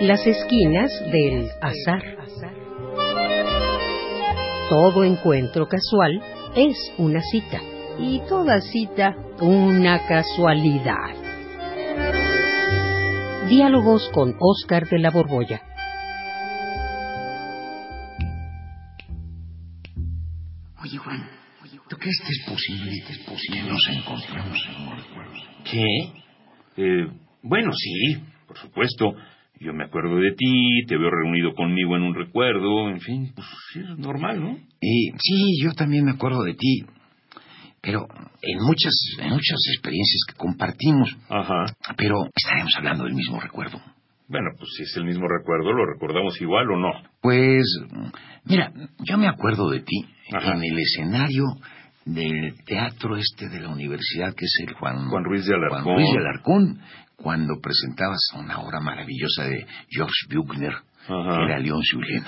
Las esquinas del azar. Todo encuentro casual es una cita y toda cita una casualidad. Diálogos con Oscar de la Borbolla. Oye, Juan, ¿tú crees que es posible, que es posible que nos encontremos en un recuerdo? ¿Qué? Eh, bueno, sí, por supuesto. Yo me acuerdo de ti, te veo reunido conmigo en un recuerdo, en fin, pues sí, es normal, ¿no? Eh, sí, yo también me acuerdo de ti, pero en muchas, en muchas experiencias que compartimos. Ajá. Pero estaremos hablando del mismo recuerdo. Bueno, pues si es el mismo recuerdo, ¿lo recordamos igual o no? Pues, mira, yo me acuerdo de ti Ajá. en el escenario del teatro este de la universidad, que es el Juan, Juan Ruiz de Alarcón. Juan Ruiz de Alarcón, cuando presentabas una obra maravillosa de George Buchner, Ajá. que era León Julien.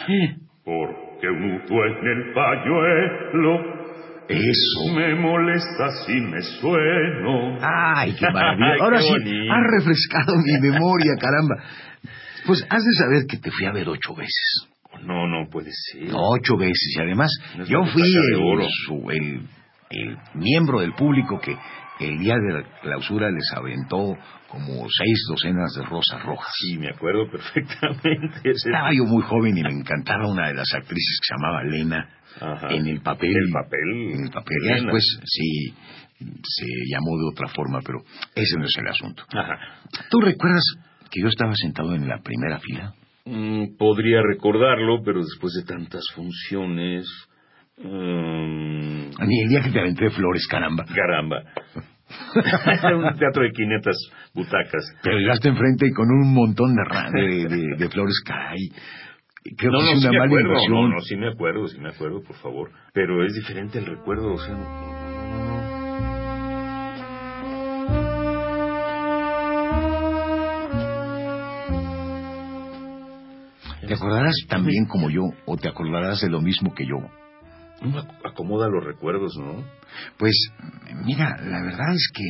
Porque mutuo en el pañuelo Eso. me molesta si me sueno. ¡Ay, qué maravilla! Ahora qué sí, has refrescado mi memoria, caramba. Pues has de saber que te fui a ver ocho veces. No, no puede ser. Ocho veces. Y además, yo fui el miembro del público que el día de la clausura les aventó como seis docenas de rosas rojas. Sí, me acuerdo perfectamente. Estaba yo muy joven y me encantaba una de las actrices que se llamaba Lena Ajá. en el papel. El papel. En el papel. Lena. después sí se llamó de otra forma, pero ese no es el asunto. Ajá. ¿Tú recuerdas que yo estaba sentado en la primera fila? Mm, podría recordarlo, pero después de tantas funciones... mm, Ni el día que te aventé flores, caramba. caramba. Era un teatro de 500 butacas. Te llegaste enfrente con un montón de, de, de- de flores, caray. Creo no, que no, es una mala acuerdo. No, no, sí me acuerdo, sí me acuerdo, por favor. Pero es diferente el recuerdo, o sea... no- ¿Te acordarás también como yo o te acordarás de lo mismo que yo? Uno ac- acomoda los recuerdos, ¿no? Pues, mira, la verdad es que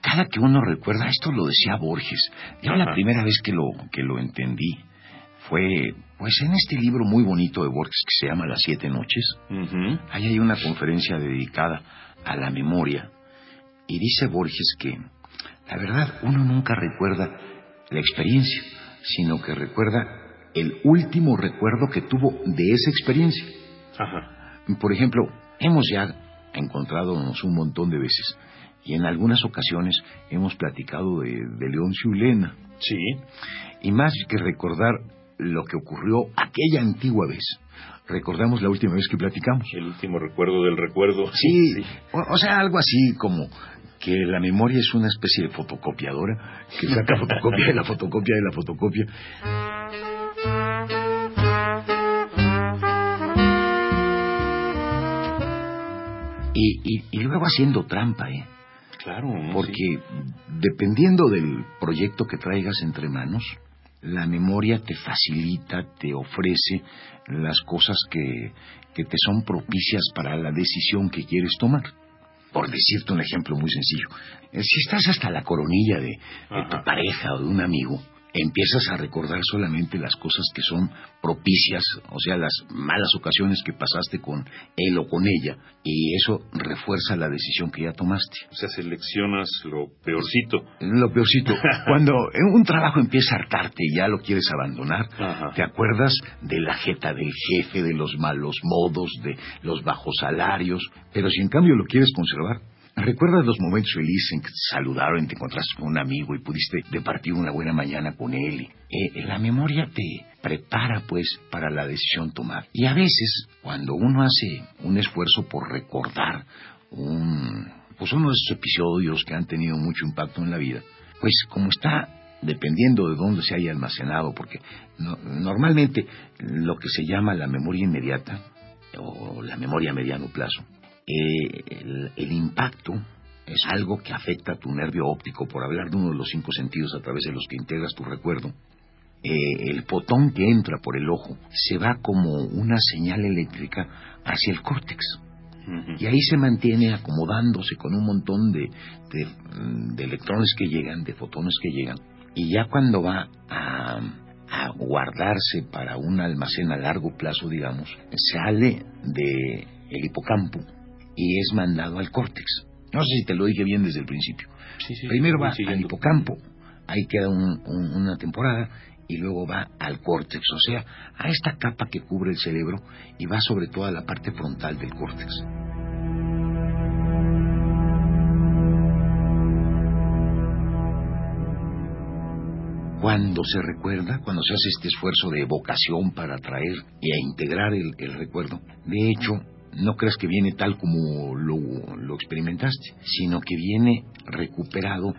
cada que uno recuerda, esto lo decía Borges, yo la primera vez que lo, que lo entendí fue, pues en este libro muy bonito de Borges que se llama Las Siete Noches, ahí hay una conferencia dedicada a la memoria y dice Borges que, la verdad, uno nunca recuerda la experiencia, sino que recuerda el último recuerdo que tuvo de esa experiencia. Ajá. Por ejemplo, hemos ya encontrado un montón de veces y en algunas ocasiones hemos platicado de, de León Ciulena. Sí. Y más que recordar lo que ocurrió aquella antigua vez, recordamos la última vez que platicamos. El último recuerdo del recuerdo. Sí, O, o sea, algo así como que la memoria es una especie de fotocopiadora que saca fotocopia de la fotocopia de la fotocopia. Y, y- y luego haciendo trampa, ¿eh? Claro. Porque Sí. dependiendo del proyecto que traigas entre manos, la memoria te facilita, te ofrece las cosas que, que te son propicias para la decisión que quieres tomar. Por decirte un ejemplo muy sencillo, si estás hasta la coronilla de, de tu pareja o de un amigo, empiezas a recordar solamente las cosas que son propicias, o sea, las malas ocasiones que pasaste con él o con ella, y eso refuerza la decisión que ya tomaste. O sea, seleccionas lo peorcito. Lo peorcito, cuando un trabajo empieza a hartarte y ya lo quieres abandonar, Ajá. te acuerdas de la jeta del jefe, de los malos modos, de los bajos salarios, pero si en cambio lo quieres conservar, ¿recuerdas los momentos felices en que te saludaron, te encontraste con un amigo y pudiste departir una buena mañana con él? Eh, la memoria te prepara pues para la decisión tomada. Y a veces, cuando uno hace un esfuerzo por recordar un, pues uno de esos episodios que han tenido mucho impacto en la vida, pues como está dependiendo de dónde se haya almacenado, porque no- normalmente lo que se llama la memoria inmediata o la memoria a mediano plazo, eh, el, el impacto es algo que afecta a tu nervio óptico, por hablar de uno de los cinco sentidos a través de los que integras tu recuerdo. Eh, el fotón que entra por el ojo se va como una señal eléctrica hacia el córtex. Y ahí se mantiene acomodándose con un montón de, de, mm, de electrones que llegan, de fotones que llegan. Y ya cuando va a, a guardarse para un almacén a largo plazo, digamos, sale de el hipocampo y es mandado al córtex. No sé si te lo dije bien desde el principio. Primero va al hipocampo, ahí queda una temporada y luego va al córtex, o sea, a esta capa que cubre el cerebro y va sobre toda la parte frontal del córtex. Cuando se recuerda, cuando se hace este esfuerzo de evocación para traer y a integrar el, recuerdo, de hecho, no creas que viene tal como lo, experimentaste, sino que viene recuperado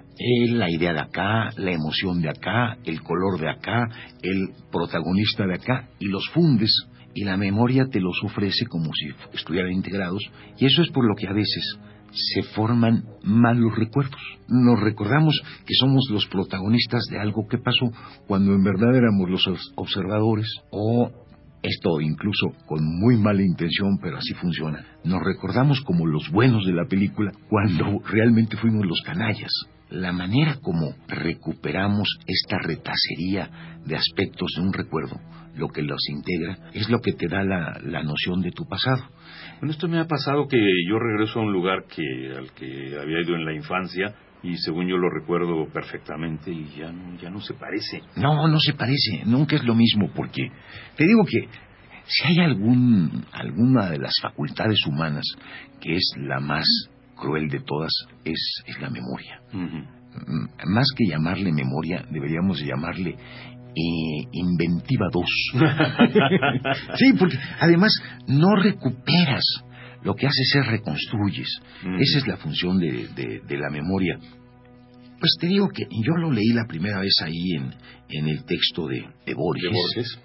la idea de acá, la emoción de acá, el color de acá, el protagonista de acá, y los fundes, y la memoria te los ofrece como si estuvieran integrados, y eso es por lo que a veces se forman malos recuerdos. Nos recordamos que somos los protagonistas de algo que pasó cuando en verdad éramos los observadores o esto incluso con muy mala intención, pero así funciona. Nos recordamos como los buenos de la película cuando realmente fuimos los canallas. La manera como recuperamos esta retacería de aspectos de un recuerdo, lo que los integra, es lo que te da la, la noción de tu pasado. Bueno, esto me ha pasado que yo regreso a un lugar que, al que había ido en la infancia y según yo lo recuerdo perfectamente y ya no, ya no se parece. No, no se parece, nunca es lo mismo porque te digo que si hay algún, alguna de las facultades humanas que es la más cruel de todas, es, es la memoria. Mm, más que llamarle memoria, deberíamos llamarle eh, Inventiva 2. sí, porque además no recuperas, lo que haces es reconstruyes. Mm. Esa es la función de, de, la memoria. Pues te digo que yo lo leí la primera vez ahí en, en el texto de, de Borges.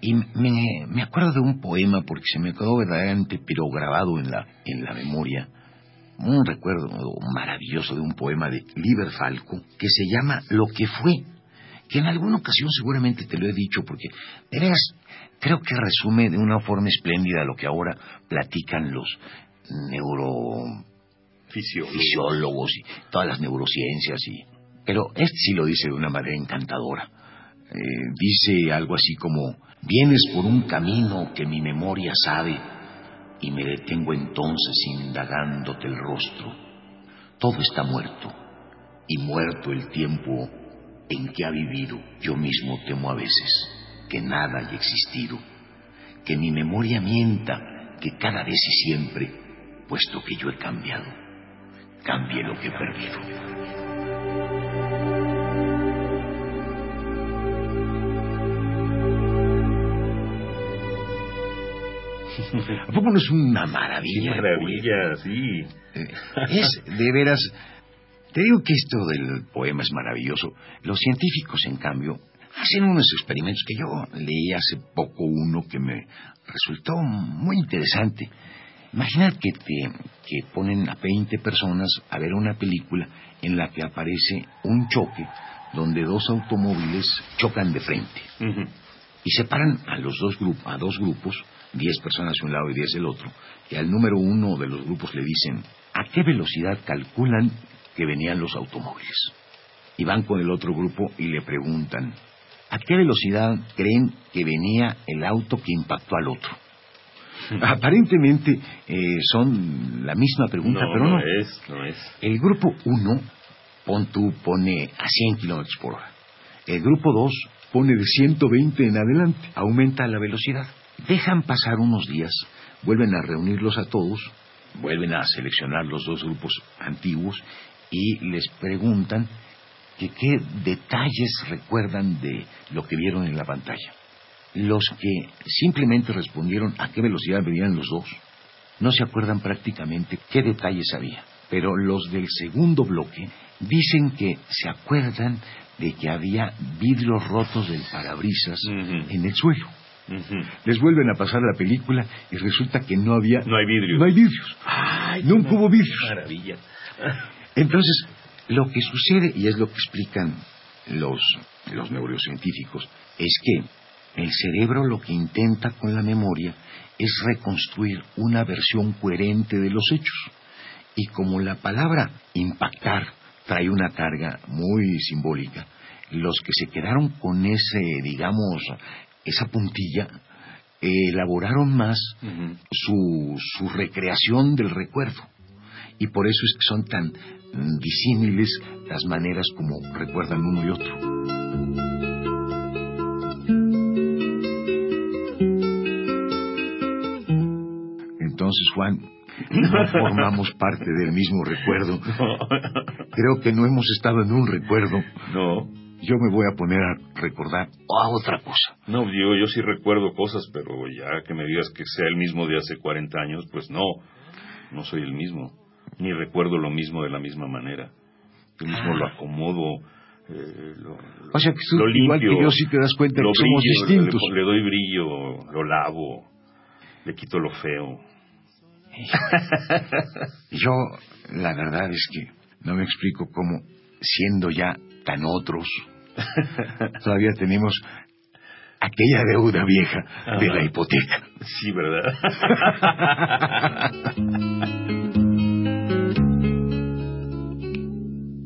Y me, me, acuerdo de un poema porque se me quedó verdaderamente pero grabado en la, en la memoria. Un recuerdo maravilloso de un poema de Liber Falco que se llama Lo que fue que en alguna ocasión seguramente te lo he dicho, porque de veras creo que resume de una forma espléndida lo que ahora platican los neurofisiólogos y todas las neurociencias. Y... Pero este sí lo dice de una manera encantadora. Eh, dice algo así como, vienes por un camino que mi memoria sabe y me detengo entonces indagándote el rostro. Todo está muerto y muerto el tiempo en que ha vivido, yo mismo temo a veces que nada haya existido, que mi memoria mienta, que cada vez y siempre, puesto que yo he cambiado, cambie lo que he perdido. ¿A poco no es una maravilla? maravilla, sí. Es de veras te digo que esto del poema es maravilloso. Los científicos, en cambio, hacen unos experimentos que yo leí hace poco uno que me resultó muy interesante. Imagina que, que ponen a 20 personas a ver una película en la que aparece un choque donde dos automóviles chocan de frente. Y separan a los dos grupos, a dos grupos, 10 personas de un lado y 10 del otro, y al número uno de los grupos le dicen, ¿a qué velocidad calculan que venían los automóviles. Y van con el otro grupo y le preguntan, ¿a qué velocidad creen que venía el auto que impactó al otro? Aparentemente eh, son la misma pregunta, pero no. No es, no es. El grupo 1, pon tú, pone a 100 kilómetros por hora. El grupo 2 pone de 120 en adelante, aumenta la velocidad. Dejan pasar unos días, vuelven a reunirlos a todos, vuelven a seleccionar los dos grupos antiguos y les preguntan que qué detalles recuerdan de lo que vieron en la pantalla. Los que simplemente respondieron a qué velocidad venían los dos, no se acuerdan prácticamente qué detalles había. Pero los del segundo bloque dicen que se acuerdan de que había vidrios rotos del parabrisas en el suelo. Les vuelven a pasar la película y resulta que no había... No hay vidrios. No hay vidrios. Ay, Nunca hubo vidrios. Maravilla. Entonces, lo que sucede, y es lo que explican los, los neurocientíficos, es que el cerebro lo que intenta con la memoria es reconstruir una versión coherente de los hechos. Y como la palabra impactar trae una carga muy simbólica, los que se quedaron con ese, digamos, esa puntilla, elaboraron más su, su recreación del recuerdo. Y por eso es que son tan disímiles las maneras como recuerdan uno y otro. Entonces, Juan, no formamos parte del mismo recuerdo. Creo que no hemos estado en un recuerdo. No yo me voy a poner a recordar a otra cosa. No, yo, yo sí recuerdo cosas, pero ya que me digas que sea el mismo de hace 40 años, pues no, no soy el mismo, ni recuerdo lo mismo de la misma manera. Yo mismo ah. lo acomodo, eh, lo, o sea, que tú, igual que yo sí te das cuenta que somos distintos. Le, le doy brillo, lo lavo, le quito lo feo. yo, la verdad es que no me explico cómo, siendo ya tan otros, todavía tenemos aquella deuda vieja de la hipoteca. Sí, ¿verdad?